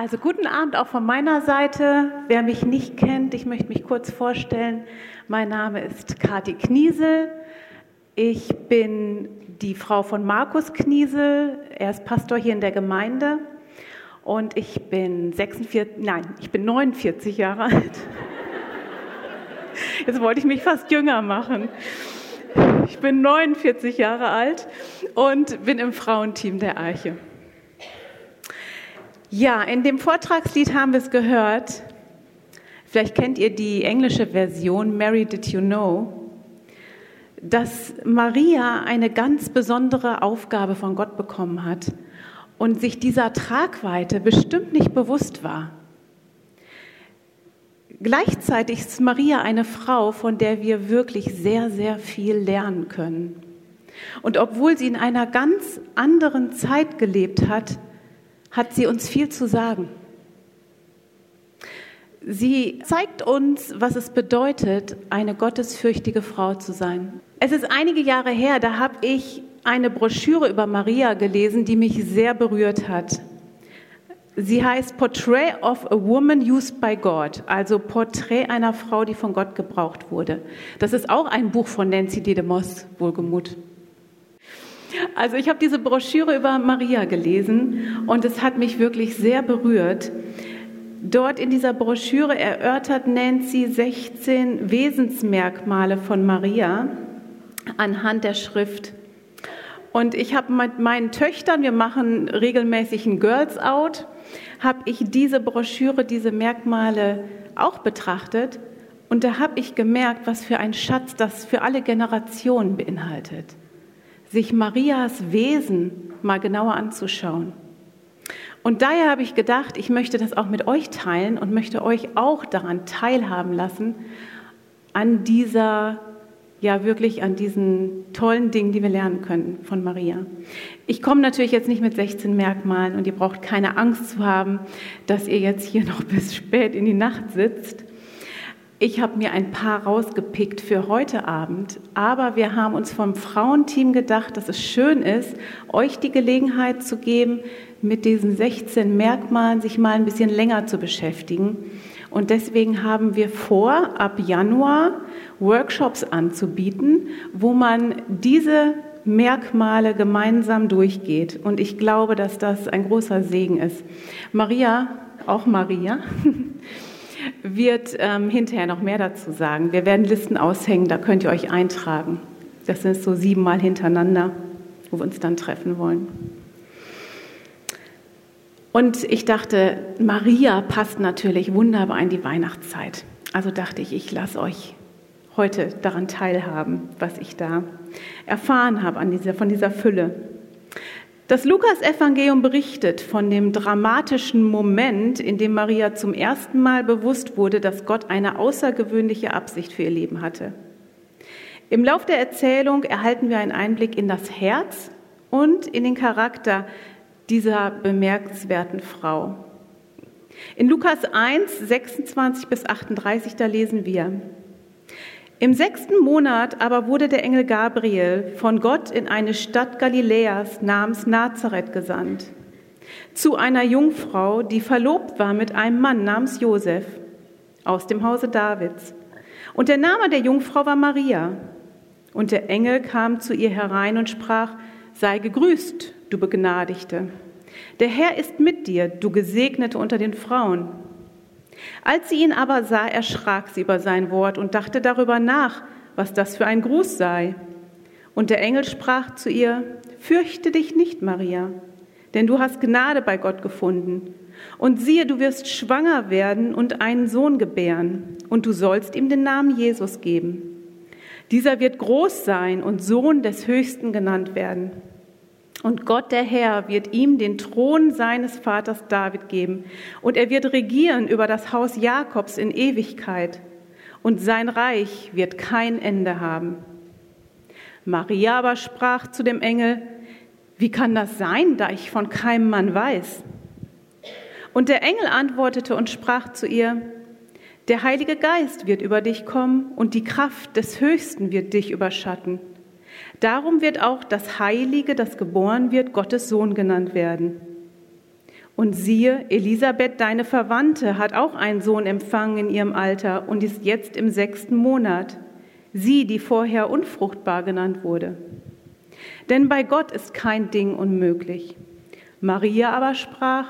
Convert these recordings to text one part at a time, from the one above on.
Also guten Abend auch von meiner Seite. Wer mich nicht kennt, ich möchte mich kurz vorstellen. Mein Name ist Kati Kniesel. Ich bin die Frau von Markus Kniesel. Er ist Pastor hier in der Gemeinde. Und ich bin 46, nein, ich bin 49 Jahre alt. Jetzt wollte ich mich fast jünger machen. Ich bin 49 Jahre alt und bin im Frauenteam der Arche. Ja, in dem Vortragslied haben wir es gehört. Vielleicht kennt ihr die englische Version, Mary Did You Know, dass Maria eine ganz besondere Aufgabe von Gott bekommen hat und sich dieser Tragweite bestimmt nicht bewusst war. Gleichzeitig ist Maria eine Frau, von der wir wirklich sehr, sehr viel lernen können. Und obwohl sie in einer ganz anderen Zeit gelebt hat, hat sie uns viel zu sagen. Sie zeigt uns, was es bedeutet, eine gottesfürchtige Frau zu sein. Es ist einige Jahre her, da habe ich eine Broschüre über Maria gelesen, die mich sehr berührt hat. Sie heißt Portrait of a Woman Used by God, also Porträt einer Frau, die von Gott gebraucht wurde. Das ist auch ein Buch von Nancy Dedemos, wohlgemut. Also ich habe diese Broschüre über Maria gelesen und es hat mich wirklich sehr berührt. Dort in dieser Broschüre erörtert Nancy 16 Wesensmerkmale von Maria anhand der Schrift. Und ich habe mit meinen Töchtern, wir machen regelmäßig ein Girls Out, habe ich diese Broschüre, diese Merkmale auch betrachtet. Und da habe ich gemerkt, was für ein Schatz das für alle Generationen beinhaltet sich Marias Wesen mal genauer anzuschauen. Und daher habe ich gedacht, ich möchte das auch mit euch teilen und möchte euch auch daran teilhaben lassen, an dieser, ja wirklich an diesen tollen Dingen, die wir lernen können von Maria. Ich komme natürlich jetzt nicht mit 16 Merkmalen und ihr braucht keine Angst zu haben, dass ihr jetzt hier noch bis spät in die Nacht sitzt. Ich habe mir ein paar rausgepickt für heute Abend, aber wir haben uns vom Frauenteam gedacht, dass es schön ist, euch die Gelegenheit zu geben, mit diesen 16 Merkmalen sich mal ein bisschen länger zu beschäftigen. Und deswegen haben wir vor, ab Januar Workshops anzubieten, wo man diese Merkmale gemeinsam durchgeht. Und ich glaube, dass das ein großer Segen ist. Maria, auch Maria, wird ähm, hinterher noch mehr dazu sagen. Wir werden Listen aushängen, da könnt ihr euch eintragen. Das sind so siebenmal hintereinander, wo wir uns dann treffen wollen. Und ich dachte, Maria passt natürlich wunderbar in die Weihnachtszeit. Also dachte ich, ich lasse euch heute daran teilhaben, was ich da erfahren habe an dieser, von dieser Fülle. Das Lukas-Evangelium berichtet von dem dramatischen Moment, in dem Maria zum ersten Mal bewusst wurde, dass Gott eine außergewöhnliche Absicht für ihr Leben hatte. Im Lauf der Erzählung erhalten wir einen Einblick in das Herz und in den Charakter dieser bemerkenswerten Frau. In Lukas 1, 26 bis 38, da lesen wir, im sechsten Monat aber wurde der Engel Gabriel von Gott in eine Stadt Galiläas namens Nazareth gesandt, zu einer Jungfrau, die verlobt war mit einem Mann namens Josef aus dem Hause Davids. Und der Name der Jungfrau war Maria. Und der Engel kam zu ihr herein und sprach, sei gegrüßt, du Begnadigte. Der Herr ist mit dir, du Gesegnete unter den Frauen. Als sie ihn aber sah, erschrak sie über sein Wort und dachte darüber nach, was das für ein Gruß sei. Und der Engel sprach zu ihr, Fürchte dich nicht, Maria, denn du hast Gnade bei Gott gefunden. Und siehe, du wirst schwanger werden und einen Sohn gebären, und du sollst ihm den Namen Jesus geben. Dieser wird groß sein und Sohn des Höchsten genannt werden. Und Gott der Herr wird ihm den Thron seines Vaters David geben, und er wird regieren über das Haus Jakobs in Ewigkeit, und sein Reich wird kein Ende haben. Maria aber sprach zu dem Engel, wie kann das sein, da ich von keinem Mann weiß? Und der Engel antwortete und sprach zu ihr, der Heilige Geist wird über dich kommen und die Kraft des Höchsten wird dich überschatten. Darum wird auch das Heilige, das geboren wird, Gottes Sohn genannt werden. Und siehe, Elisabeth, deine Verwandte, hat auch einen Sohn empfangen in ihrem Alter und ist jetzt im sechsten Monat. Sie, die vorher unfruchtbar genannt wurde. Denn bei Gott ist kein Ding unmöglich. Maria aber sprach,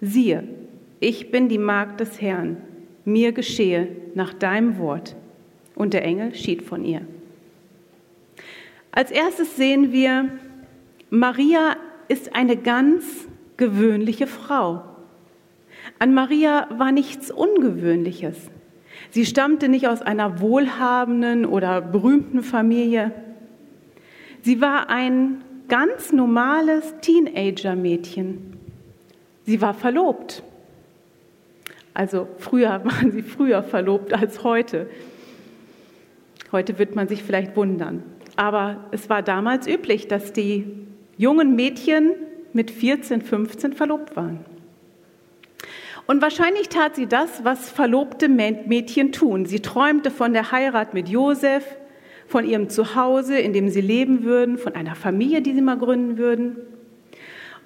siehe, ich bin die Magd des Herrn, mir geschehe nach deinem Wort. Und der Engel schied von ihr. Als erstes sehen wir, Maria ist eine ganz gewöhnliche Frau. An Maria war nichts Ungewöhnliches. Sie stammte nicht aus einer wohlhabenden oder berühmten Familie. Sie war ein ganz normales Teenager-Mädchen. Sie war verlobt. Also früher waren sie früher verlobt als heute. Heute wird man sich vielleicht wundern. Aber es war damals üblich, dass die jungen Mädchen mit 14, 15 verlobt waren. Und wahrscheinlich tat sie das, was verlobte Mädchen tun. Sie träumte von der Heirat mit Josef, von ihrem Zuhause, in dem sie leben würden, von einer Familie, die sie mal gründen würden.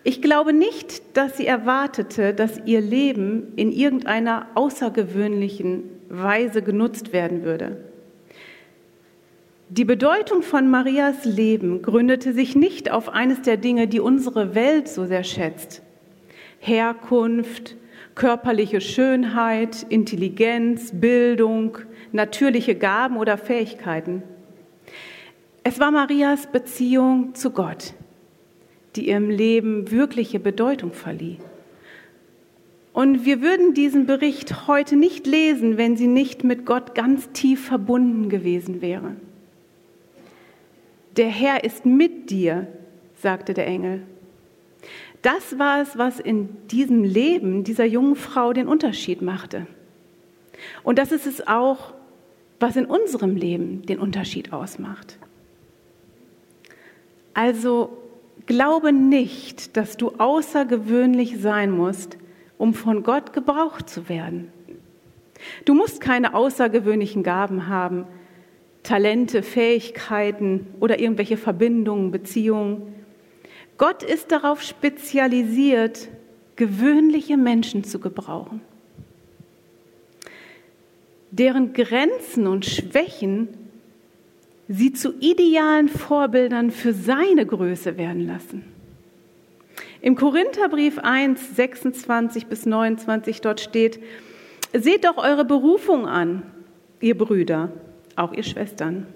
Ich glaube nicht, dass sie erwartete, dass ihr Leben in irgendeiner außergewöhnlichen Weise genutzt werden würde. Die Bedeutung von Marias Leben gründete sich nicht auf eines der Dinge, die unsere Welt so sehr schätzt. Herkunft, körperliche Schönheit, Intelligenz, Bildung, natürliche Gaben oder Fähigkeiten. Es war Marias Beziehung zu Gott, die ihrem Leben wirkliche Bedeutung verlieh. Und wir würden diesen Bericht heute nicht lesen, wenn sie nicht mit Gott ganz tief verbunden gewesen wäre. Der Herr ist mit dir, sagte der Engel. Das war es, was in diesem Leben dieser jungen Frau den Unterschied machte. Und das ist es auch, was in unserem Leben den Unterschied ausmacht. Also glaube nicht, dass du außergewöhnlich sein musst, um von Gott gebraucht zu werden. Du musst keine außergewöhnlichen Gaben haben, Talente, Fähigkeiten oder irgendwelche Verbindungen, Beziehungen. Gott ist darauf spezialisiert, gewöhnliche Menschen zu gebrauchen, deren Grenzen und Schwächen sie zu idealen Vorbildern für seine Größe werden lassen. Im Korintherbrief 1, 26 bis 29 dort steht, seht doch eure Berufung an, ihr Brüder auch ihr Schwestern.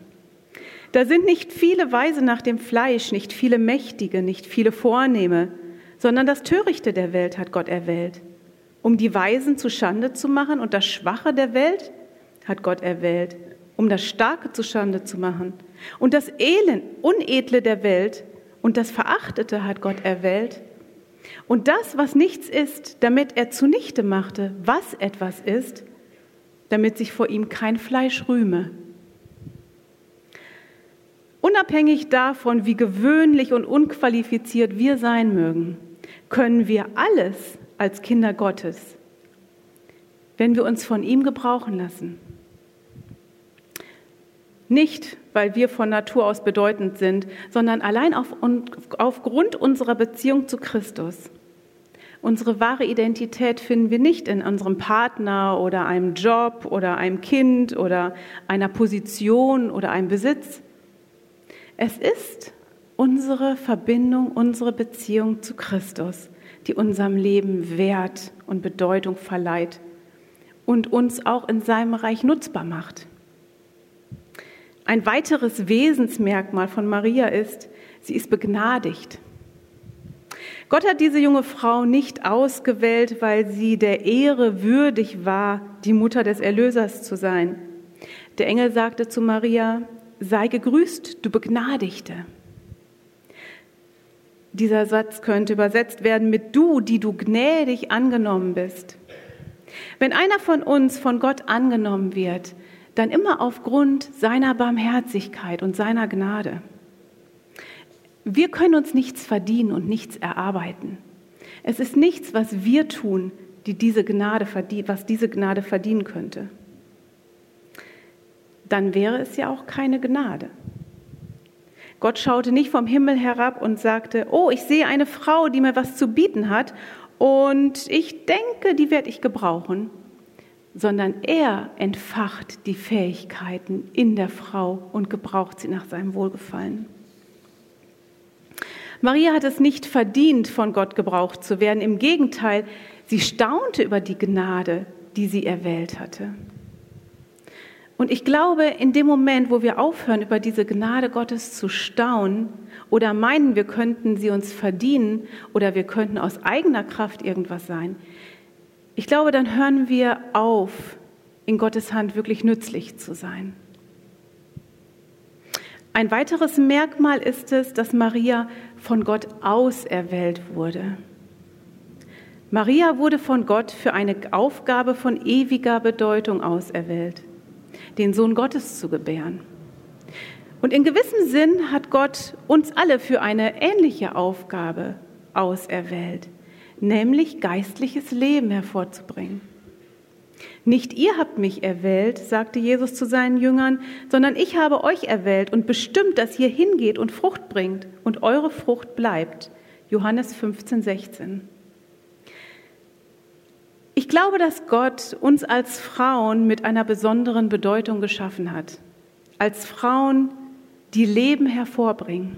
Da sind nicht viele Weise nach dem Fleisch, nicht viele Mächtige, nicht viele Vornehme, sondern das Törichte der Welt hat Gott erwählt, um die Weisen zu Schande zu machen und das Schwache der Welt hat Gott erwählt, um das Starke zu Schande zu machen und das Elend, Unedle der Welt und das Verachtete hat Gott erwählt und das, was nichts ist, damit er zunichte machte, was etwas ist, damit sich vor ihm kein Fleisch rühme. Unabhängig davon, wie gewöhnlich und unqualifiziert wir sein mögen, können wir alles als Kinder Gottes, wenn wir uns von ihm gebrauchen lassen. Nicht, weil wir von Natur aus bedeutend sind, sondern allein auf, aufgrund unserer Beziehung zu Christus. Unsere wahre Identität finden wir nicht in unserem Partner oder einem Job oder einem Kind oder einer Position oder einem Besitz, es ist unsere Verbindung, unsere Beziehung zu Christus, die unserem Leben Wert und Bedeutung verleiht und uns auch in seinem Reich nutzbar macht. Ein weiteres Wesensmerkmal von Maria ist, sie ist begnadigt. Gott hat diese junge Frau nicht ausgewählt, weil sie der Ehre würdig war, die Mutter des Erlösers zu sein. Der Engel sagte zu Maria, sei gegrüßt, du Begnadigte. Dieser Satz könnte übersetzt werden mit du, die du gnädig angenommen bist. Wenn einer von uns von Gott angenommen wird, dann immer aufgrund seiner Barmherzigkeit und seiner Gnade. Wir können uns nichts verdienen und nichts erarbeiten. Es ist nichts, was wir tun, die diese Gnade, was diese Gnade verdienen könnte dann wäre es ja auch keine Gnade. Gott schaute nicht vom Himmel herab und sagte, oh, ich sehe eine Frau, die mir was zu bieten hat, und ich denke, die werde ich gebrauchen, sondern er entfacht die Fähigkeiten in der Frau und gebraucht sie nach seinem Wohlgefallen. Maria hat es nicht verdient, von Gott gebraucht zu werden. Im Gegenteil, sie staunte über die Gnade, die sie erwählt hatte. Und ich glaube, in dem Moment, wo wir aufhören, über diese Gnade Gottes zu staunen oder meinen, wir könnten sie uns verdienen oder wir könnten aus eigener Kraft irgendwas sein, ich glaube, dann hören wir auf, in Gottes Hand wirklich nützlich zu sein. Ein weiteres Merkmal ist es, dass Maria von Gott auserwählt wurde. Maria wurde von Gott für eine Aufgabe von ewiger Bedeutung auserwählt, den Sohn Gottes zu gebären. Und in gewissem Sinn hat Gott uns alle für eine ähnliche Aufgabe auserwählt, nämlich geistliches Leben hervorzubringen. Nicht ihr habt mich erwählt, sagte Jesus zu seinen Jüngern, sondern ich habe euch erwählt und bestimmt, dass ihr hingeht und Frucht bringt und eure Frucht bleibt. Johannes 15, 16. Ich glaube, dass Gott uns als Frauen mit einer besonderen Bedeutung geschaffen hat. Als Frauen, die Leben hervorbringen.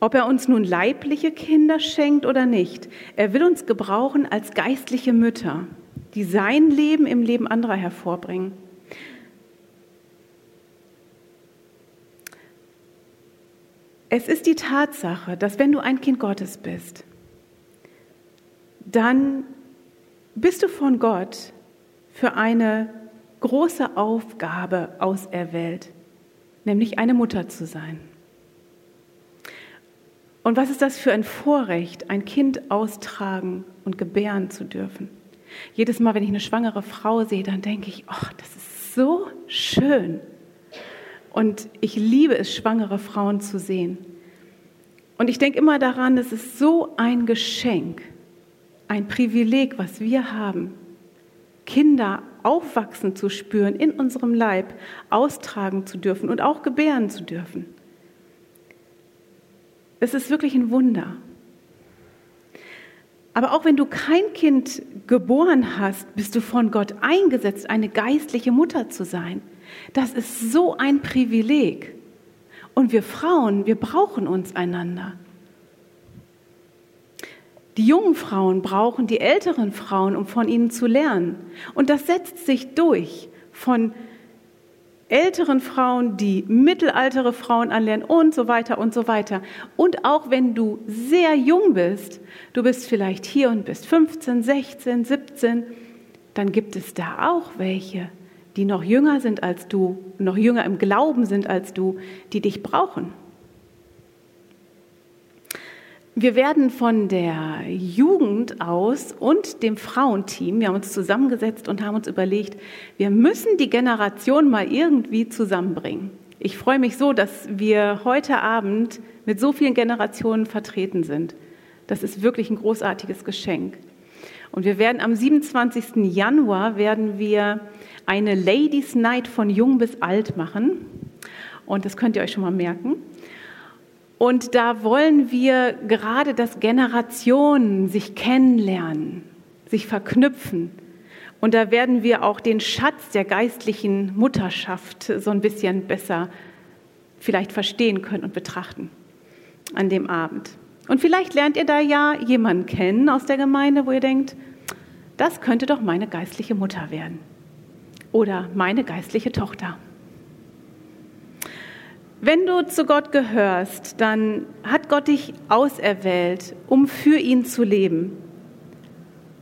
Ob er uns nun leibliche Kinder schenkt oder nicht, er will uns gebrauchen als geistliche Mütter die sein Leben im Leben anderer hervorbringen. Es ist die Tatsache, dass wenn du ein Kind Gottes bist, dann bist du von Gott für eine große Aufgabe auserwählt, nämlich eine Mutter zu sein. Und was ist das für ein Vorrecht, ein Kind austragen und gebären zu dürfen? Jedes Mal, wenn ich eine schwangere Frau sehe, dann denke ich, oh, das ist so schön. Und ich liebe es, schwangere Frauen zu sehen. Und ich denke immer daran, es ist so ein Geschenk, ein Privileg, was wir haben, Kinder aufwachsen zu spüren, in unserem Leib austragen zu dürfen und auch gebären zu dürfen. Es ist wirklich ein Wunder. Aber auch wenn du kein Kind geboren hast, bist du von Gott eingesetzt, eine geistliche Mutter zu sein. Das ist so ein Privileg. Und wir Frauen, wir brauchen uns einander. Die jungen Frauen brauchen die älteren Frauen, um von ihnen zu lernen. Und das setzt sich durch von älteren Frauen, die mittelaltere Frauen anlernen und so weiter und so weiter. Und auch wenn du sehr jung bist, du bist vielleicht hier und bist 15, 16, 17, dann gibt es da auch welche, die noch jünger sind als du, noch jünger im Glauben sind als du, die dich brauchen. Wir werden von der Jugend aus und dem Frauenteam, wir haben uns zusammengesetzt und haben uns überlegt, wir müssen die Generation mal irgendwie zusammenbringen. Ich freue mich so, dass wir heute Abend mit so vielen Generationen vertreten sind. Das ist wirklich ein großartiges Geschenk. Und wir werden am 27. Januar werden wir eine Ladies Night von jung bis alt machen. Und das könnt ihr euch schon mal merken. Und da wollen wir gerade, dass Generationen sich kennenlernen, sich verknüpfen. Und da werden wir auch den Schatz der geistlichen Mutterschaft so ein bisschen besser vielleicht verstehen können und betrachten an dem Abend. Und vielleicht lernt ihr da ja jemanden kennen aus der Gemeinde, wo ihr denkt, das könnte doch meine geistliche Mutter werden oder meine geistliche Tochter. Wenn du zu Gott gehörst, dann hat Gott dich auserwählt, um für ihn zu leben.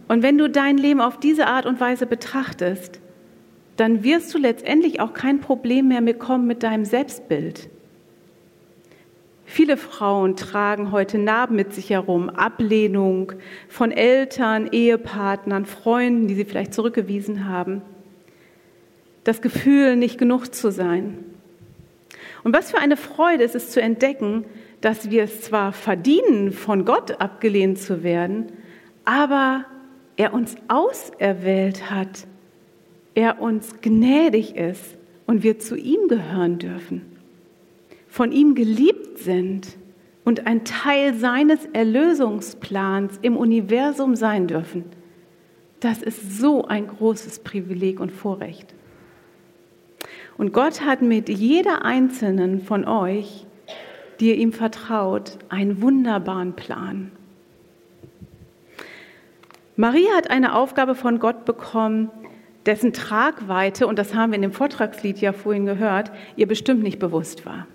Und wenn du dein Leben auf diese Art und Weise betrachtest, dann wirst du letztendlich auch kein Problem mehr bekommen mit deinem Selbstbild. Viele Frauen tragen heute Narben mit sich herum, Ablehnung von Eltern, Ehepartnern, Freunden, die sie vielleicht zurückgewiesen haben. Das Gefühl, nicht genug zu sein. Und was für eine Freude ist es zu entdecken, dass wir es zwar verdienen, von Gott abgelehnt zu werden, aber er uns auserwählt hat, er uns gnädig ist und wir zu ihm gehören dürfen, von ihm geliebt sind, und ein Teil seines Erlösungsplans im Universum sein dürfen. Das ist so ein großes Privileg und Vorrecht. Und Gott hat mit jeder einzelnen von euch, die ihr ihm vertraut, einen wunderbaren Plan. Maria hat eine Aufgabe von Gott bekommen, dessen Tragweite, und das haben wir in dem Vortragslied ja vorhin gehört, ihr bestimmt nicht bewusst war.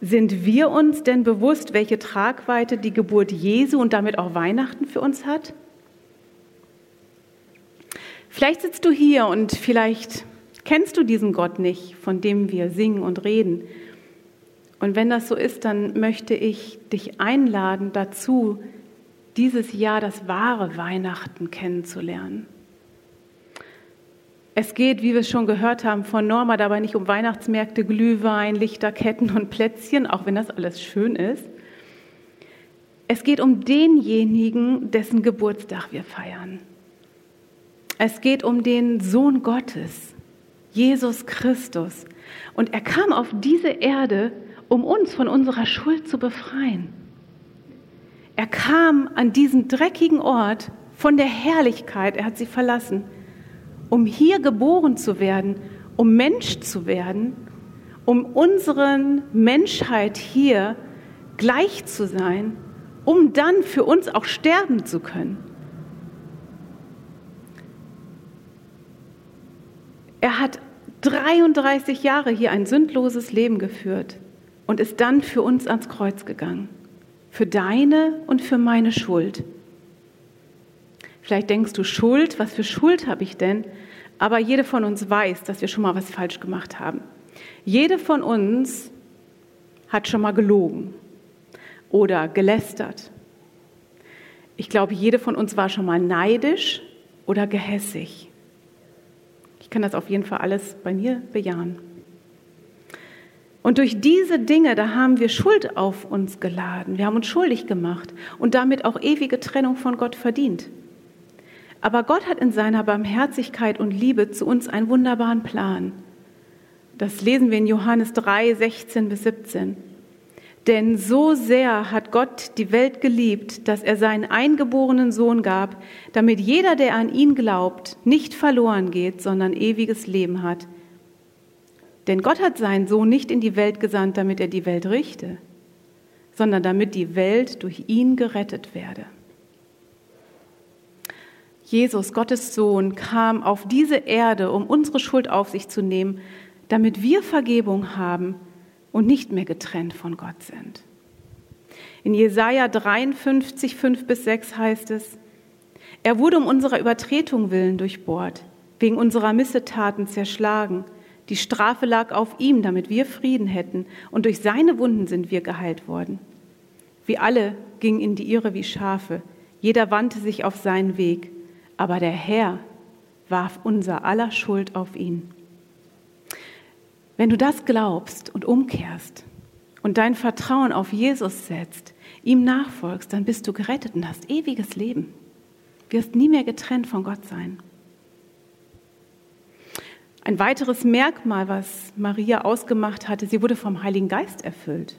Sind wir uns denn bewusst, welche Tragweite die Geburt Jesu und damit auch Weihnachten für uns hat? Vielleicht sitzt du hier und vielleicht kennst du diesen Gott nicht, von dem wir singen und reden. Und wenn das so ist, dann möchte ich dich einladen dazu, dieses Jahr das wahre Weihnachten kennenzulernen. Es geht, wie wir es schon gehört haben, von Norma dabei nicht um Weihnachtsmärkte, Glühwein, Lichterketten und Plätzchen, auch wenn das alles schön ist. Es geht um denjenigen, dessen Geburtstag wir feiern. Es geht um den Sohn Gottes, Jesus Christus. Und er kam auf diese Erde, um uns von unserer Schuld zu befreien. Er kam an diesen dreckigen Ort von der Herrlichkeit, er hat sie verlassen um hier geboren zu werden, um Mensch zu werden, um unseren Menschheit hier gleich zu sein, um dann für uns auch sterben zu können. Er hat 33 Jahre hier ein sündloses Leben geführt und ist dann für uns ans Kreuz gegangen. Für deine und für meine Schuld. Vielleicht denkst du, Schuld, was für Schuld habe ich denn? Aber jede von uns weiß, dass wir schon mal was falsch gemacht haben. Jede von uns hat schon mal gelogen oder gelästert. Ich glaube, jede von uns war schon mal neidisch oder gehässig. Ich kann das auf jeden Fall alles bei mir bejahen. Und durch diese Dinge, da haben wir Schuld auf uns geladen. Wir haben uns schuldig gemacht und damit auch ewige Trennung von Gott verdient. Aber Gott hat in seiner Barmherzigkeit und Liebe zu uns einen wunderbaren Plan. Das lesen wir in Johannes 3, 16 bis 17. Denn so sehr hat Gott die Welt geliebt, dass er seinen eingeborenen Sohn gab, damit jeder, der an ihn glaubt, nicht verloren geht, sondern ewiges Leben hat. Denn Gott hat seinen Sohn nicht in die Welt gesandt, damit er die Welt richte, sondern damit die Welt durch ihn gerettet werde. Jesus, Gottes Sohn, kam auf diese Erde, um unsere Schuld auf sich zu nehmen, damit wir Vergebung haben und nicht mehr getrennt von Gott sind. In Jesaja 53, 5 bis 6 heißt es, er wurde um unserer Übertretung willen durchbohrt, wegen unserer Missetaten zerschlagen. Die Strafe lag auf ihm, damit wir Frieden hätten, und durch seine Wunden sind wir geheilt worden. Wir alle gingen in die Irre wie Schafe, jeder wandte sich auf seinen Weg aber der Herr warf unser aller Schuld auf ihn. Wenn du das glaubst und umkehrst und dein Vertrauen auf Jesus setzt, ihm nachfolgst, dann bist du gerettet und hast ewiges Leben. Wirst nie mehr getrennt von Gott sein. Ein weiteres Merkmal, was Maria ausgemacht hatte, sie wurde vom Heiligen Geist erfüllt.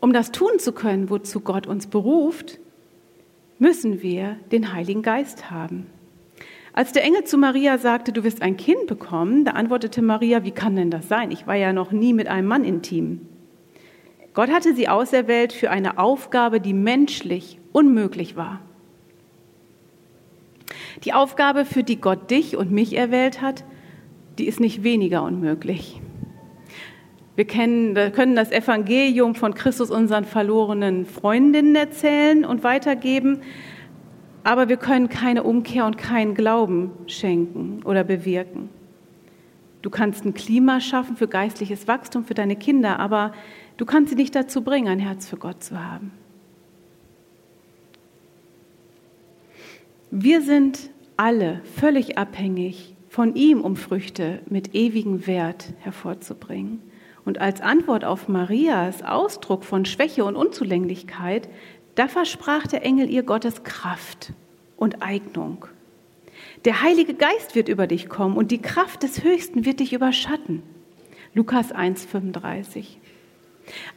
Um das tun zu können, wozu Gott uns beruft, müssen wir den Heiligen Geist haben. Als der Engel zu Maria sagte, du wirst ein Kind bekommen, da antwortete Maria, wie kann denn das sein? Ich war ja noch nie mit einem Mann intim. Gott hatte sie auserwählt für eine Aufgabe, die menschlich unmöglich war. Die Aufgabe, für die Gott dich und mich erwählt hat, die ist nicht weniger unmöglich. Wir können das Evangelium von Christus unseren verlorenen Freundinnen erzählen und weitergeben, aber wir können keine Umkehr und keinen Glauben schenken oder bewirken. Du kannst ein Klima schaffen für geistliches Wachstum für deine Kinder, aber du kannst sie nicht dazu bringen, ein Herz für Gott zu haben. Wir sind alle völlig abhängig von ihm, um Früchte mit ewigem Wert hervorzubringen. Und als Antwort auf Marias Ausdruck von Schwäche und Unzulänglichkeit, da versprach der Engel ihr Gottes Kraft und Eignung. Der Heilige Geist wird über dich kommen und die Kraft des Höchsten wird dich überschatten. Lukas 1,35.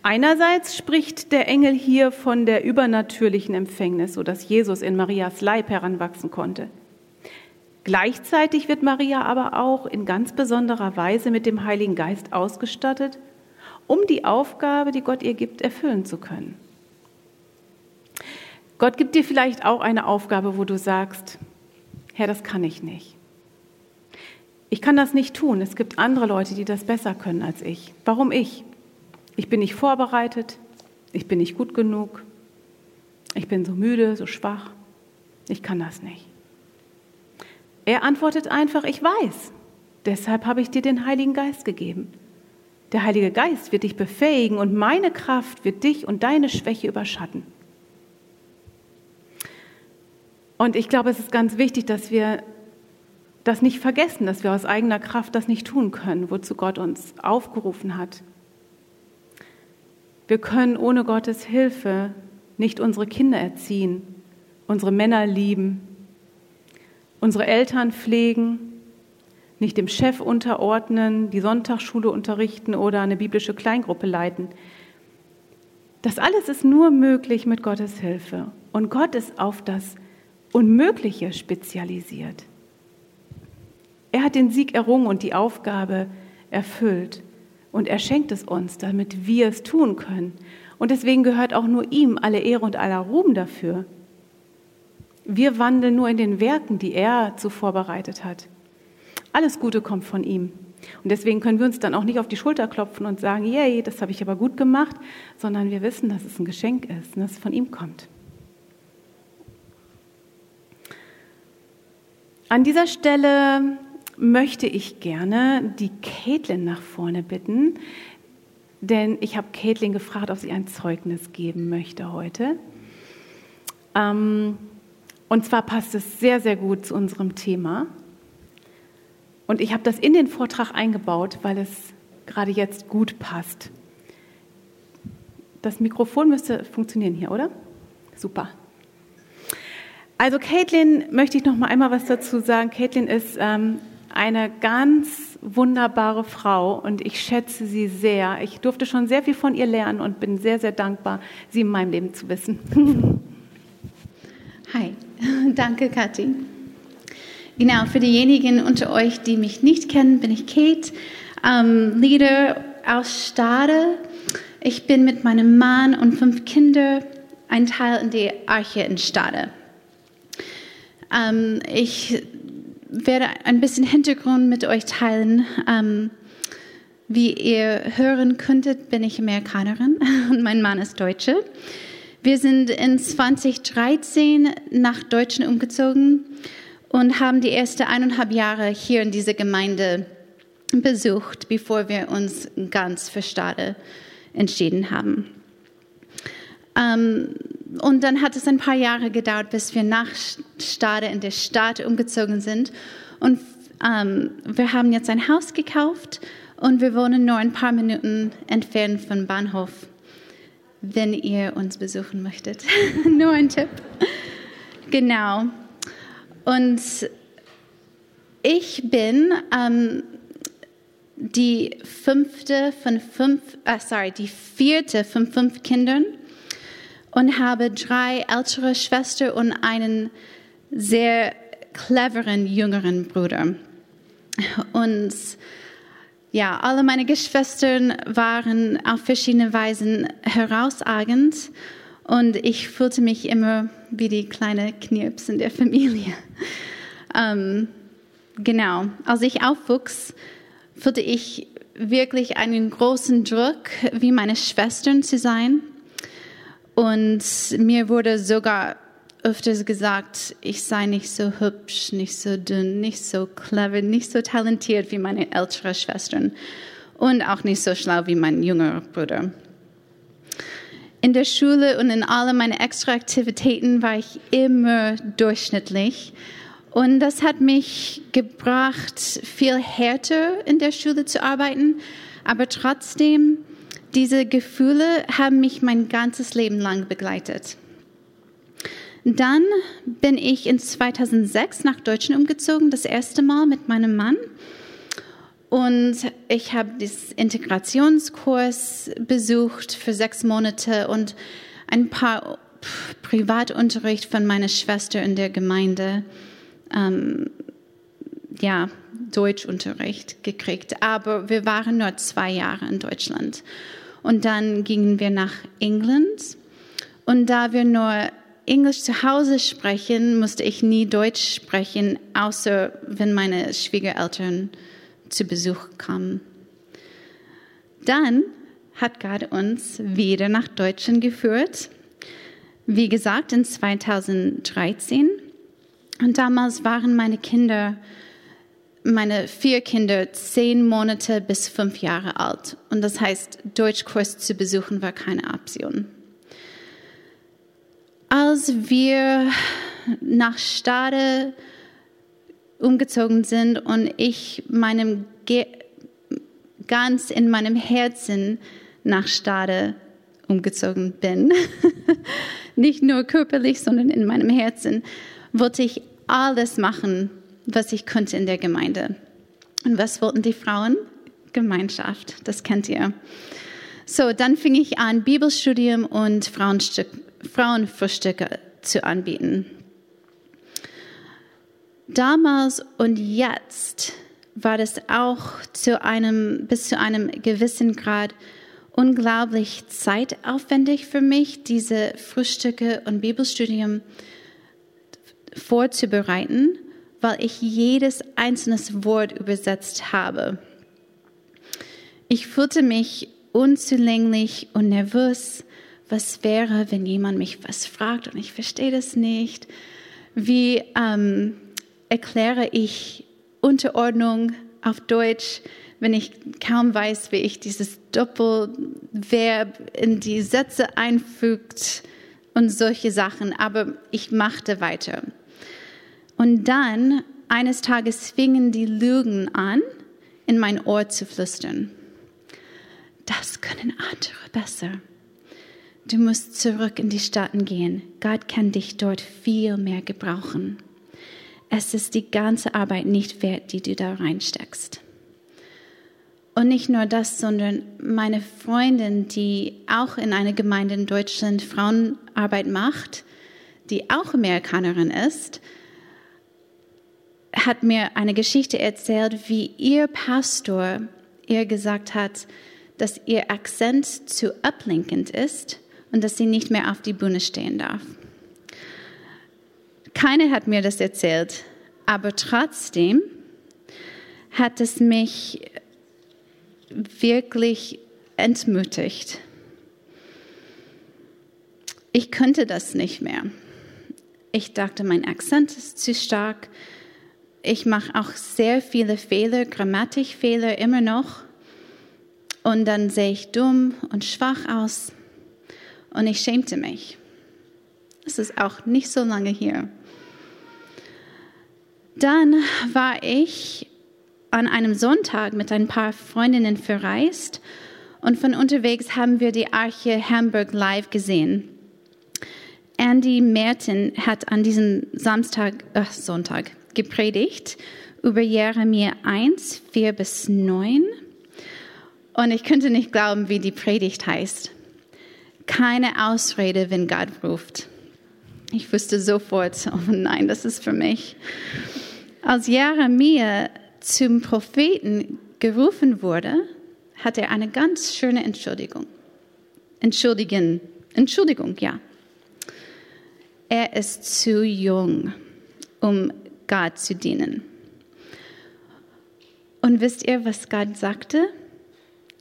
Einerseits spricht der Engel hier von der übernatürlichen Empfängnis, so dass Jesus in Marias Leib heranwachsen konnte. Gleichzeitig wird Maria aber auch in ganz besonderer Weise mit dem Heiligen Geist ausgestattet, um die Aufgabe, die Gott ihr gibt, erfüllen zu können. Gott gibt dir vielleicht auch eine Aufgabe, wo du sagst, Herr, das kann ich nicht. Ich kann das nicht tun. Es gibt andere Leute, die das besser können als ich. Warum ich? Ich bin nicht vorbereitet. Ich bin nicht gut genug. Ich bin so müde, so schwach. Ich kann das nicht. Er antwortet einfach, ich weiß. Deshalb habe ich dir den Heiligen Geist gegeben. Der Heilige Geist wird dich befähigen und meine Kraft wird dich und deine Schwäche überschatten. Und ich glaube, es ist ganz wichtig, dass wir das nicht vergessen, dass wir aus eigener Kraft das nicht tun können, wozu Gott uns aufgerufen hat. Wir können ohne Gottes Hilfe nicht unsere Kinder erziehen, unsere Männer lieben, unsere Eltern pflegen, nicht dem Chef unterordnen, die Sonntagsschule unterrichten oder eine biblische Kleingruppe leiten. Das alles ist nur möglich mit Gottes Hilfe. Und Gott ist auf das Unmögliche spezialisiert. Er hat den Sieg errungen und die Aufgabe erfüllt. Und er schenkt es uns, damit wir es tun können. Und deswegen gehört auch nur ihm alle Ehre und aller Ruhm dafür. Wir wandeln nur in den Werken, die er zuvor bereitet hat. Alles Gute kommt von ihm. Und deswegen können wir uns dann auch nicht auf die Schulter klopfen und sagen, yay, das habe ich aber gut gemacht, sondern wir wissen, dass es ein Geschenk ist und dass es von ihm kommt. An dieser Stelle möchte ich gerne die Caitlin nach vorne bitten, denn ich habe Caitlin gefragt, ob sie ein Zeugnis geben möchte heute. Ähm, und zwar passt es sehr, sehr gut zu unserem Thema. Und ich habe das in den Vortrag eingebaut, weil es gerade jetzt gut passt. Das Mikrofon müsste funktionieren hier, oder? Super. Also Caitlin möchte ich noch mal einmal was dazu sagen. Caitlin ist ähm, eine ganz wunderbare Frau und ich schätze sie sehr. Ich durfte schon sehr viel von ihr lernen und bin sehr, sehr dankbar, sie in meinem Leben zu wissen. Hi, danke Kathi. Genau, für diejenigen unter euch, die mich nicht kennen, bin ich Kate, ähm, Leader aus Stade. Ich bin mit meinem Mann und fünf Kindern ein Teil in der Arche in Stade. Ähm, ich werde ein bisschen Hintergrund mit euch teilen. Ähm, wie ihr hören könntet, bin ich Amerikanerin und mein Mann ist Deutsche. Wir sind in 2013 nach Deutschland umgezogen und haben die ersten eineinhalb Jahre hier in dieser Gemeinde besucht, bevor wir uns ganz für Stade entschieden haben. Ähm, und dann hat es ein paar Jahre gedauert, bis wir nach Stade in der Stadt umgezogen sind. Und ähm, wir haben jetzt ein Haus gekauft und wir wohnen nur ein paar Minuten entfernt vom Bahnhof, wenn ihr uns besuchen möchtet. nur ein Tipp. Genau. Und ich bin ähm, die fünfte von fünf, äh, sorry, die vierte von fünf Kindern und habe drei ältere Schwestern und einen sehr cleveren jüngeren Bruder. Und ja, alle meine Geschwister waren auf verschiedene Weisen herausragend und ich fühlte mich immer wie die kleine Knirps in der Familie. Ähm, genau, als ich aufwuchs, fühlte ich wirklich einen großen Druck, wie meine Schwestern zu sein. Und mir wurde sogar öfters gesagt, ich sei nicht so hübsch, nicht so dünn, nicht so clever, nicht so talentiert wie meine ältere Schwestern und auch nicht so schlau wie mein jüngerer Bruder. In der Schule und in allen meinen Extraaktivitäten war ich immer durchschnittlich. Und das hat mich gebracht, viel härter in der Schule zu arbeiten, aber trotzdem diese Gefühle haben mich mein ganzes Leben lang begleitet. Dann bin ich in 2006 nach Deutschland umgezogen, das erste Mal mit meinem Mann. Und ich habe diesen Integrationskurs besucht für sechs Monate und ein paar Privatunterricht von meiner Schwester in der Gemeinde. Ähm, ja, Deutschunterricht gekriegt. Aber wir waren nur zwei Jahre in Deutschland. Und dann gingen wir nach England. Und da wir nur Englisch zu Hause sprechen, musste ich nie Deutsch sprechen, außer wenn meine Schwiegereltern zu Besuch kamen. Dann hat Gott uns wieder nach Deutschland geführt. Wie gesagt, in 2013. Und damals waren meine Kinder, meine vier Kinder, zehn Monate bis fünf Jahre alt. Und das heißt, Deutschkurs zu besuchen war keine Option. Als wir nach Stade umgezogen sind und ich meinem ganz in meinem Herzen nach Stade umgezogen bin, nicht nur körperlich, sondern in meinem Herzen, wollte ich alles machen, was ich konnte in der Gemeinde. Und was wollten die Frauen? Gemeinschaft, das kennt ihr. So, dann fing ich an, Bibelstudium und Frauenfrühstücke zu anbieten. Damals und jetzt war das auch zu einem, bis zu einem gewissen Grad unglaublich zeitaufwendig für mich, diese Frühstücke und Bibelstudium vorzubereiten, weil ich jedes einzelne Wort übersetzt habe. Ich fühlte mich unzulänglich und nervös was wäre, wenn jemand mich was fragt und ich verstehe das nicht? Wie ähm, erkläre ich Unterordnung auf Deutsch, wenn ich kaum weiß, wie ich dieses Doppelverb in die Sätze einfügt und solche Sachen. Aber ich machte weiter. Und dann, eines Tages fingen die Lügen an, in mein Ohr zu flüstern. Das können andere besser. Du musst zurück in die Staaten gehen. Gott kann dich dort viel mehr gebrauchen. Es ist die ganze Arbeit nicht wert, die du da reinsteckst. Und nicht nur das, sondern meine Freundin, die auch in einer Gemeinde in Deutschland Frauenarbeit macht, die auch Amerikanerin ist, hat mir eine Geschichte erzählt, wie ihr Pastor ihr gesagt hat, dass ihr Akzent zu ablenkend ist und dass sie nicht mehr auf die Bühne stehen darf. Keiner hat mir das erzählt, aber trotzdem hat es mich wirklich entmutigt. Ich könnte das nicht mehr. Ich dachte, mein Akzent ist zu stark. Ich mache auch sehr viele Fehler, Grammatikfehler immer noch. Und dann sehe ich dumm und schwach aus und ich schämte mich. Es ist auch nicht so lange hier. Dann war ich an einem Sonntag mit ein paar Freundinnen verreist und von unterwegs haben wir die Arche Hamburg live gesehen. Andy Merton hat an diesem Samstag, äh, Sonntag gepredigt über Jeremia 1, 4 bis 9. Und ich könnte nicht glauben, wie die Predigt heißt keine Ausrede, wenn Gott ruft. Ich wusste sofort, oh nein, das ist für mich. Als Jeremia zum Propheten gerufen wurde, hat er eine ganz schöne Entschuldigung. Entschuldigen, Entschuldigung, ja. Er ist zu jung, um Gott zu dienen. Und wisst ihr, was Gott sagte?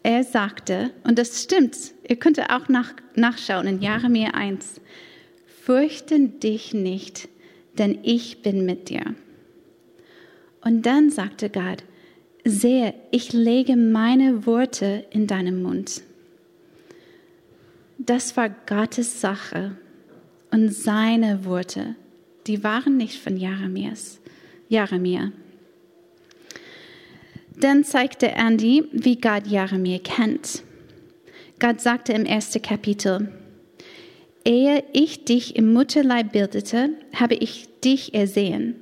Er sagte, und das stimmt, ihr könnt auch nach, nachschauen in Jeremia 1, fürchte dich nicht, denn ich bin mit dir. Und dann sagte Gott, sehe, ich lege meine Worte in deinem Mund. Das war Gottes Sache und seine Worte, die waren nicht von Jeremias, Jeremia. Dann zeigte Andy, wie Gott Jeremia kennt. Gott sagte im ersten Kapitel, Ehe ich dich im Mutterleib bildete, habe ich dich ersehen.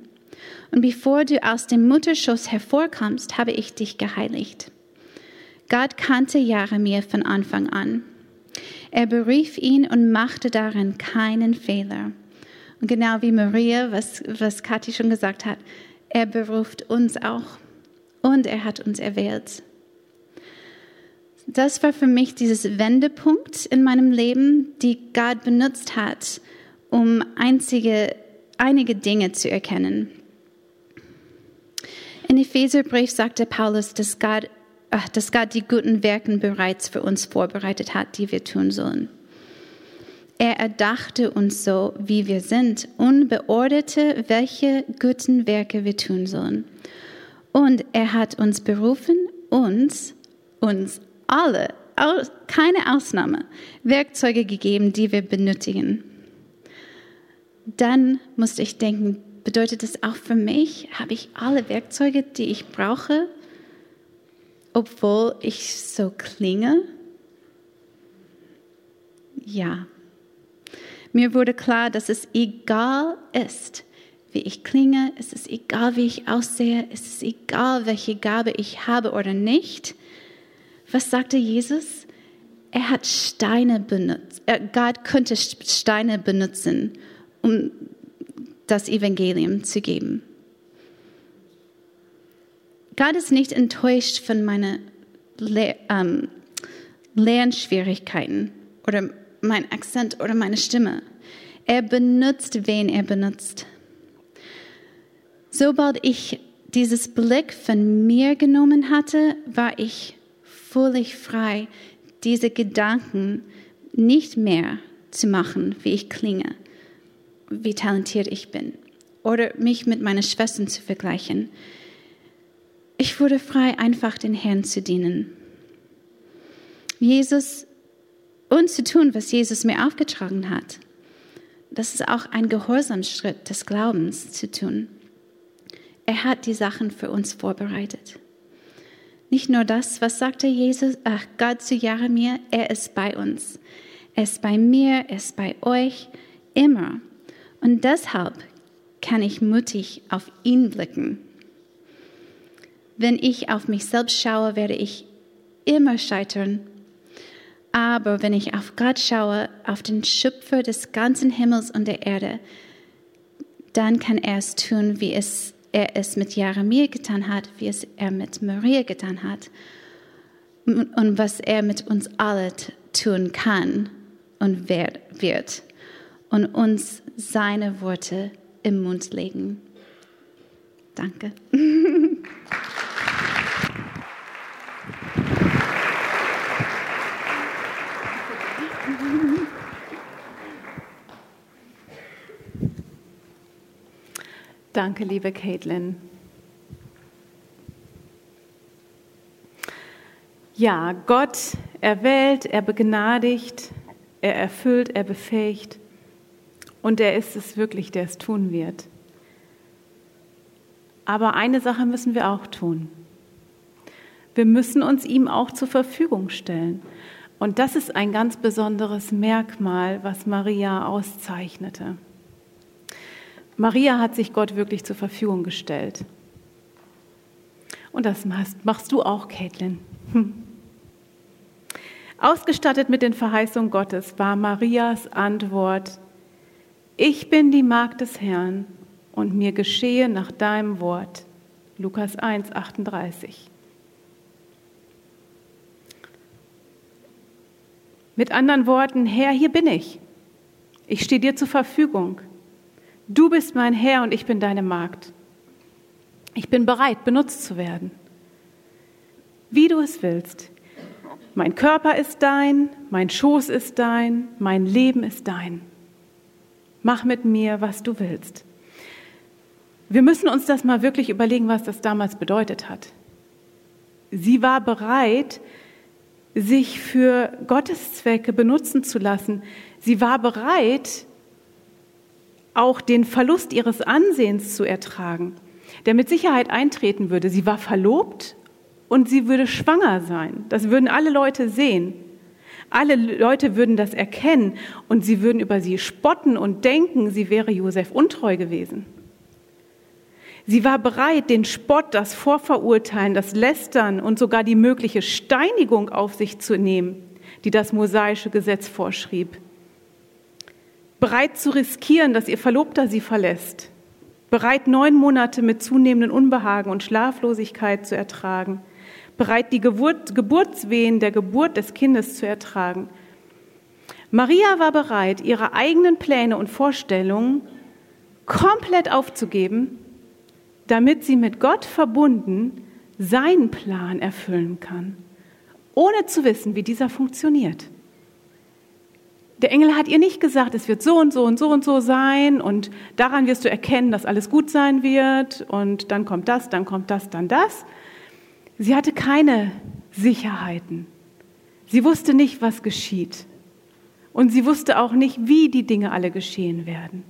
Und bevor du aus dem Mutterschoß hervorkommst, habe ich dich geheiligt. Gott kannte Jeremia von Anfang an. Er berief ihn und machte darin keinen Fehler. Und genau wie Maria, was, was Kathi schon gesagt hat, er beruft uns auch und er hat uns erwählt. Das war für mich dieses Wendepunkt in meinem Leben, die Gott benutzt hat, um einzige, einige Dinge zu erkennen. In Epheserbrief sagte Paulus, dass Gott, dass Gott die guten Werke bereits für uns vorbereitet hat, die wir tun sollen. Er erdachte uns so, wie wir sind und beorderte, welche guten Werke wir tun sollen. Und er hat uns berufen, uns, uns alle, keine Ausnahme, Werkzeuge gegeben, die wir benötigen. Dann musste ich denken, bedeutet das auch für mich? Habe ich alle Werkzeuge, die ich brauche, obwohl ich so klinge? Ja. Mir wurde klar, dass es egal ist, wie ich klinge, es ist egal, wie ich aussehe, es ist egal, welche Gabe ich habe oder nicht. Was sagte Jesus? Er hat Steine benutzt. Gott könnte Steine benutzen, um das Evangelium zu geben. Gott ist nicht enttäuscht von meinen Le ähm, Lernschwierigkeiten oder mein Akzent oder meine Stimme. Er benutzt, wen er benutzt. Sobald ich dieses Blick von mir genommen hatte, war ich völlig frei, diese Gedanken nicht mehr zu machen, wie ich klinge, wie talentiert ich bin oder mich mit meinen Schwestern zu vergleichen. Ich wurde frei, einfach den Herrn zu dienen. Jesus und zu tun, was Jesus mir aufgetragen hat. Das ist auch ein Gehorsamschritt des Glaubens zu tun. Er hat die Sachen für uns vorbereitet. Nicht nur das, was sagte Jesus, ach Gott zu Jeremia, er ist bei uns. Er ist bei mir, er ist bei euch, immer. Und deshalb kann ich mutig auf ihn blicken. Wenn ich auf mich selbst schaue, werde ich immer scheitern. Aber wenn ich auf Gott schaue, auf den Schöpfer des ganzen Himmels und der Erde, dann kann er es tun, wie es er es mit Jeremia getan hat, wie es er mit Maria getan hat und was er mit uns alle tun kann und wird und uns seine Worte im Mund legen. Danke. Danke, liebe Caitlin. Ja, Gott erwählt, er begnadigt, er erfüllt, er befähigt und er ist es wirklich, der es tun wird. Aber eine Sache müssen wir auch tun. Wir müssen uns ihm auch zur Verfügung stellen. Und das ist ein ganz besonderes Merkmal, was Maria auszeichnete. Maria hat sich Gott wirklich zur Verfügung gestellt. Und das machst du auch, Caitlin. Hm. Ausgestattet mit den Verheißungen Gottes war Marias Antwort, ich bin die Magd des Herrn und mir geschehe nach deinem Wort. Lukas 1, 38. Mit anderen Worten, Herr, hier bin ich. Ich stehe dir zur Verfügung. Du bist mein Herr und ich bin deine Magd. Ich bin bereit, benutzt zu werden. Wie du es willst. Mein Körper ist dein, mein Schoß ist dein, mein Leben ist dein. Mach mit mir, was du willst. Wir müssen uns das mal wirklich überlegen, was das damals bedeutet hat. Sie war bereit, sich für Gottes Zwecke benutzen zu lassen. Sie war bereit, auch den Verlust ihres Ansehens zu ertragen, der mit Sicherheit eintreten würde. Sie war verlobt und sie würde schwanger sein. Das würden alle Leute sehen. Alle Leute würden das erkennen und sie würden über sie spotten und denken, sie wäre Josef untreu gewesen. Sie war bereit, den Spott, das Vorverurteilen, das Lästern und sogar die mögliche Steinigung auf sich zu nehmen, die das mosaische Gesetz vorschrieb. Bereit zu riskieren, dass ihr Verlobter sie verlässt. Bereit, neun Monate mit zunehmendem Unbehagen und Schlaflosigkeit zu ertragen. Bereit, die Geburt, Geburtswehen der Geburt des Kindes zu ertragen. Maria war bereit, ihre eigenen Pläne und Vorstellungen komplett aufzugeben damit sie mit Gott verbunden seinen Plan erfüllen kann, ohne zu wissen, wie dieser funktioniert. Der Engel hat ihr nicht gesagt, es wird so und so und so und so sein und daran wirst du erkennen, dass alles gut sein wird und dann kommt das, dann kommt das, dann das. Sie hatte keine Sicherheiten. Sie wusste nicht, was geschieht. Und sie wusste auch nicht, wie die Dinge alle geschehen werden.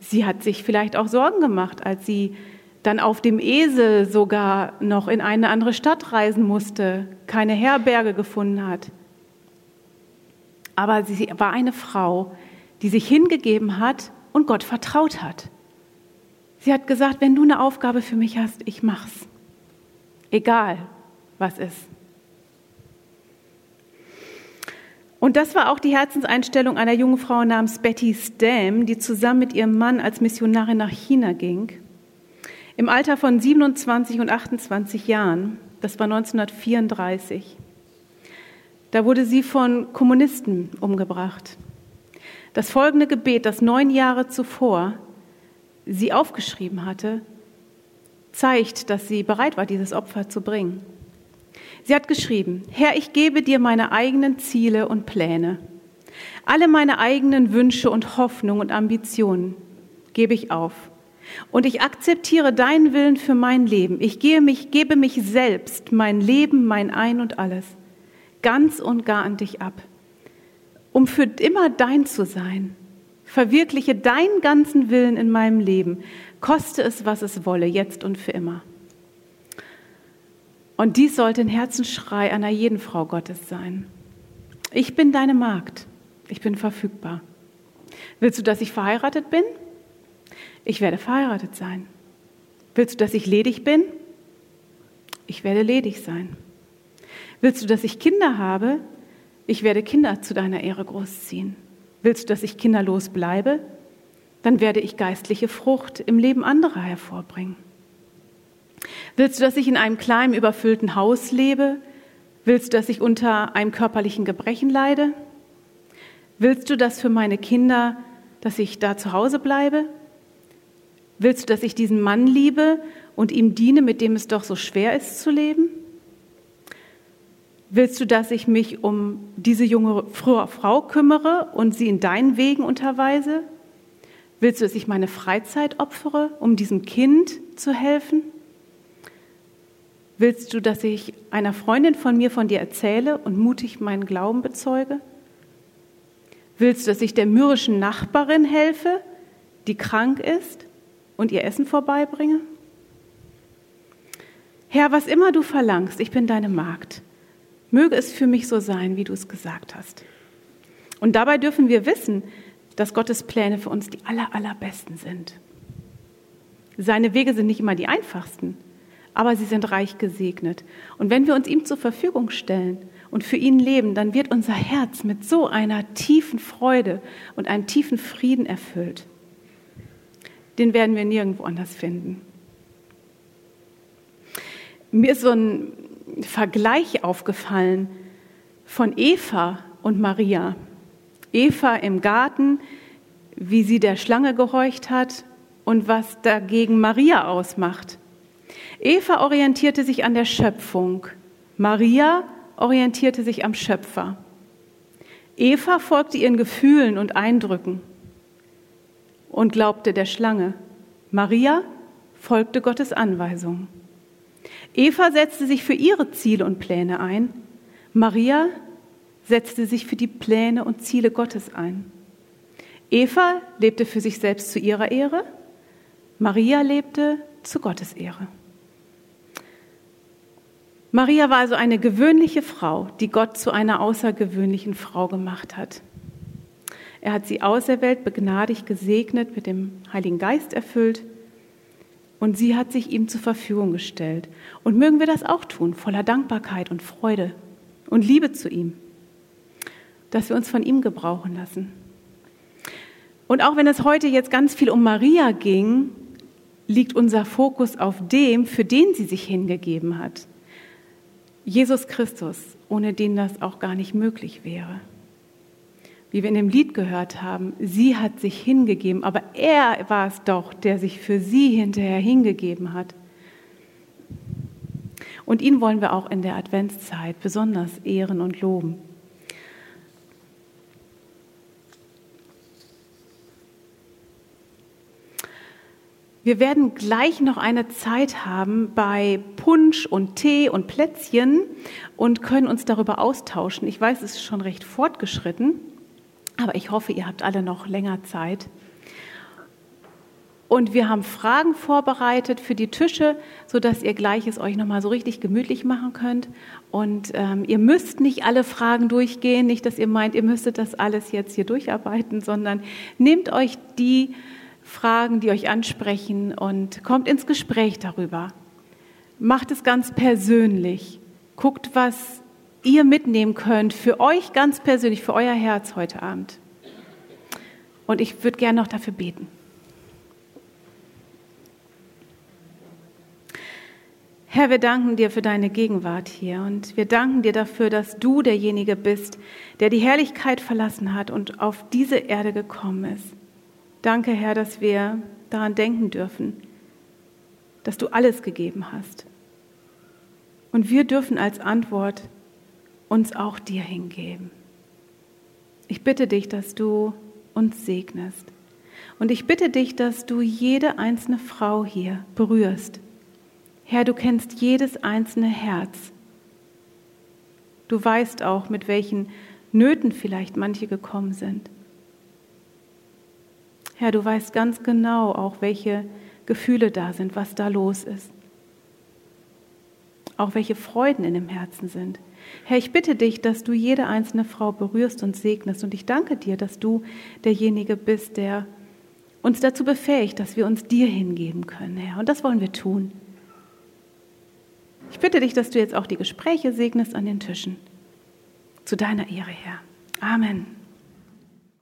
Sie hat sich vielleicht auch Sorgen gemacht, als sie dann auf dem Esel sogar noch in eine andere Stadt reisen musste, keine Herberge gefunden hat. Aber sie war eine Frau, die sich hingegeben hat und Gott vertraut hat. Sie hat gesagt, wenn du eine Aufgabe für mich hast, ich mach's. Egal, was ist. Und das war auch die Herzenseinstellung einer jungen Frau namens Betty Stam, die zusammen mit ihrem Mann als Missionarin nach China ging. Im Alter von 27 und 28 Jahren, das war 1934. Da wurde sie von Kommunisten umgebracht. Das folgende Gebet, das neun Jahre zuvor sie aufgeschrieben hatte, zeigt, dass sie bereit war, dieses Opfer zu bringen. Sie hat geschrieben, Herr, ich gebe dir meine eigenen Ziele und Pläne. Alle meine eigenen Wünsche und Hoffnungen und Ambitionen gebe ich auf. Und ich akzeptiere deinen Willen für mein Leben. Ich gehe mich, gebe mich selbst, mein Leben, mein Ein und alles, ganz und gar an dich ab, um für immer dein zu sein. Verwirkliche deinen ganzen Willen in meinem Leben, koste es, was es wolle, jetzt und für immer. Und dies sollte ein Herzensschrei einer jeden Frau Gottes sein. Ich bin deine Magd. Ich bin verfügbar. Willst du, dass ich verheiratet bin? Ich werde verheiratet sein. Willst du, dass ich ledig bin? Ich werde ledig sein. Willst du, dass ich Kinder habe? Ich werde Kinder zu deiner Ehre großziehen. Willst du, dass ich kinderlos bleibe? Dann werde ich geistliche Frucht im Leben anderer hervorbringen. Willst du, dass ich in einem kleinen, überfüllten Haus lebe? Willst du, dass ich unter einem körperlichen Gebrechen leide? Willst du das für meine Kinder, dass ich da zu Hause bleibe? Willst du, dass ich diesen Mann liebe und ihm diene, mit dem es doch so schwer ist zu leben? Willst du, dass ich mich um diese junge Frau kümmere und sie in deinen Wegen unterweise? Willst du, dass ich meine Freizeit opfere, um diesem Kind zu helfen? Willst du, dass ich einer Freundin von mir von dir erzähle und mutig meinen Glauben bezeuge? Willst du, dass ich der mürrischen Nachbarin helfe, die krank ist und ihr Essen vorbeibringe? Herr, was immer du verlangst, ich bin deine Magd. Möge es für mich so sein, wie du es gesagt hast. Und dabei dürfen wir wissen, dass Gottes Pläne für uns die aller, allerbesten sind. Seine Wege sind nicht immer die einfachsten, aber sie sind reich gesegnet. Und wenn wir uns ihm zur Verfügung stellen und für ihn leben, dann wird unser Herz mit so einer tiefen Freude und einem tiefen Frieden erfüllt. Den werden wir nirgendwo anders finden. Mir ist so ein Vergleich aufgefallen von Eva und Maria. Eva im Garten, wie sie der Schlange gehorcht hat und was dagegen Maria ausmacht. Eva orientierte sich an der Schöpfung. Maria orientierte sich am Schöpfer. Eva folgte ihren Gefühlen und Eindrücken und glaubte der Schlange. Maria folgte Gottes Anweisungen. Eva setzte sich für ihre Ziele und Pläne ein. Maria setzte sich für die Pläne und Ziele Gottes ein. Eva lebte für sich selbst zu ihrer Ehre. Maria lebte zu Gottes Ehre. Maria war also eine gewöhnliche Frau, die Gott zu einer außergewöhnlichen Frau gemacht hat. Er hat sie auserwählt, begnadigt, gesegnet, mit dem Heiligen Geist erfüllt. Und sie hat sich ihm zur Verfügung gestellt. Und mögen wir das auch tun, voller Dankbarkeit und Freude und Liebe zu ihm, dass wir uns von ihm gebrauchen lassen. Und auch wenn es heute jetzt ganz viel um Maria ging, liegt unser Fokus auf dem, für den sie sich hingegeben hat. Jesus Christus, ohne den das auch gar nicht möglich wäre. Wie wir in dem Lied gehört haben, sie hat sich hingegeben, aber er war es doch, der sich für sie hinterher hingegeben hat. Und ihn wollen wir auch in der Adventszeit besonders ehren und loben. Wir werden gleich noch eine Zeit haben bei Punsch und Tee und Plätzchen und können uns darüber austauschen. Ich weiß, es ist schon recht fortgeschritten, aber ich hoffe, ihr habt alle noch länger Zeit. Und wir haben Fragen vorbereitet für die Tische, sodass ihr gleich es euch nochmal so richtig gemütlich machen könnt. Und ähm, ihr müsst nicht alle Fragen durchgehen, nicht, dass ihr meint, ihr müsstet das alles jetzt hier durcharbeiten, sondern nehmt euch die Fragen, die euch ansprechen und kommt ins Gespräch darüber. Macht es ganz persönlich. Guckt, was ihr mitnehmen könnt für euch ganz persönlich, für euer Herz heute Abend. Und ich würde gerne noch dafür beten. Herr, wir danken dir für deine Gegenwart hier und wir danken dir dafür, dass du derjenige bist, der die Herrlichkeit verlassen hat und auf diese Erde gekommen ist. Danke, Herr, dass wir daran denken dürfen, dass du alles gegeben hast. Und wir dürfen als Antwort uns auch dir hingeben. Ich bitte dich, dass du uns segnest. Und ich bitte dich, dass du jede einzelne Frau hier berührst. Herr, du kennst jedes einzelne Herz. Du weißt auch, mit welchen Nöten vielleicht manche gekommen sind. Herr, du weißt ganz genau auch, welche Gefühle da sind, was da los ist. Auch welche Freuden in dem Herzen sind. Herr, ich bitte dich, dass du jede einzelne Frau berührst und segnest. Und ich danke dir, dass du derjenige bist, der uns dazu befähigt, dass wir uns dir hingeben können, Herr. Und das wollen wir tun. Ich bitte dich, dass du jetzt auch die Gespräche segnest an den Tischen. Zu deiner Ehre, Herr. Amen.